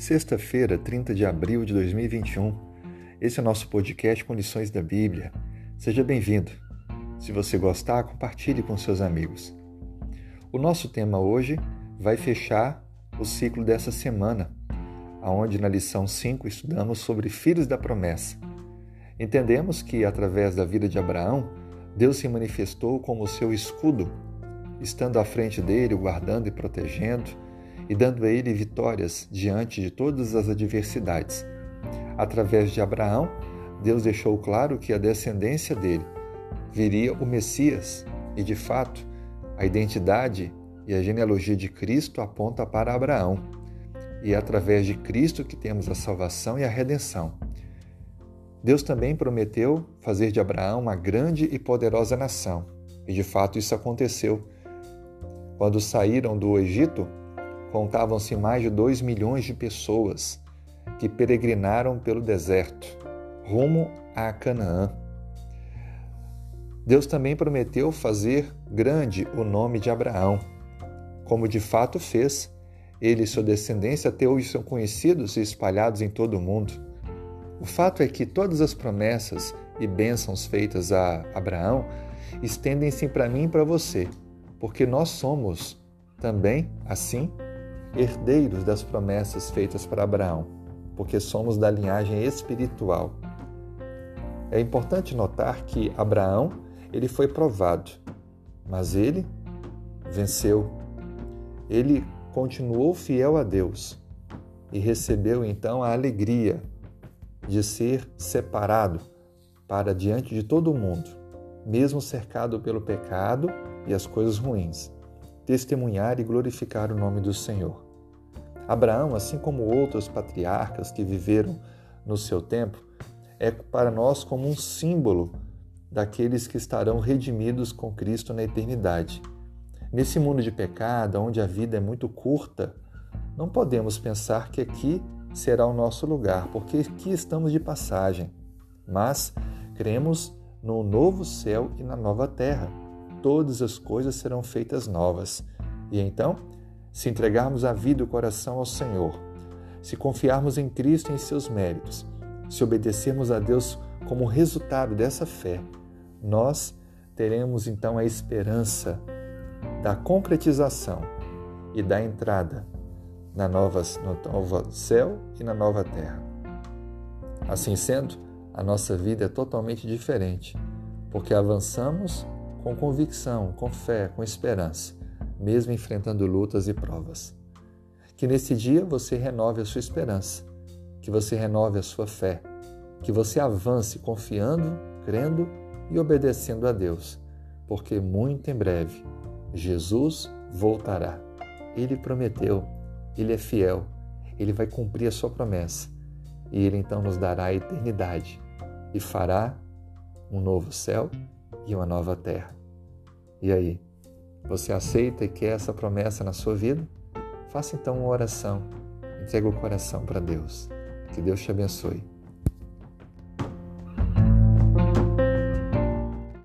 Sexta-feira, 30 de abril de 2021. Esse é o nosso podcast Condições da Bíblia. Seja bem-vindo. Se você gostar, compartilhe com seus amigos. O nosso tema hoje vai fechar o ciclo dessa semana, aonde na lição 5 estudamos sobre filhos da promessa. Entendemos que através da vida de Abraão, Deus se manifestou como seu escudo, estando à frente dele, guardando e protegendo e dando a ele vitórias diante de todas as adversidades. Através de Abraão, Deus deixou claro que a descendência dele viria o Messias, e de fato, a identidade e a genealogia de Cristo aponta para Abraão. E é através de Cristo que temos a salvação e a redenção. Deus também prometeu fazer de Abraão uma grande e poderosa nação, e de fato isso aconteceu. Quando saíram do Egito, contavam-se mais de dois milhões de pessoas que peregrinaram pelo deserto, rumo a Canaã. Deus também prometeu fazer grande o nome de Abraão, como de fato fez. Ele e sua descendência até hoje são conhecidos e espalhados em todo o mundo. O fato é que todas as promessas e bênçãos feitas a Abraão estendem-se para mim e para você, porque nós somos também, assim, herdeiros das promessas feitas para Abraão, porque somos da linhagem espiritual. É importante notar que Abraão, ele foi provado, mas ele venceu. Ele continuou fiel a Deus e recebeu então a alegria de ser separado para diante de todo mundo, mesmo cercado pelo pecado e as coisas ruins testemunhar e glorificar o nome do Senhor. Abraão, assim como outros patriarcas que viveram no seu tempo, é para nós como um símbolo daqueles que estarão redimidos com Cristo na eternidade. Nesse mundo de pecado, onde a vida é muito curta, não podemos pensar que aqui será o nosso lugar, porque aqui estamos de passagem. Mas cremos no novo céu e na nova terra todas as coisas serão feitas novas. E então, se entregarmos a vida e o coração ao Senhor, se confiarmos em Cristo e em seus méritos, se obedecermos a Deus como resultado dessa fé, nós teremos então a esperança da concretização e da entrada na nova, no novo céu e na nova terra. Assim sendo, a nossa vida é totalmente diferente, porque avançamos com convicção, com fé, com esperança, mesmo enfrentando lutas e provas. Que nesse dia você renove a sua esperança, que você renove a sua fé, que você avance confiando, crendo e obedecendo a Deus, porque muito em breve Jesus voltará. Ele prometeu, ele é fiel, ele vai cumprir a sua promessa e ele então nos dará a eternidade e fará um novo céu e uma nova terra. E aí, você aceita e quer essa promessa na sua vida? Faça então uma oração. Entrega o coração para Deus. Que Deus te abençoe.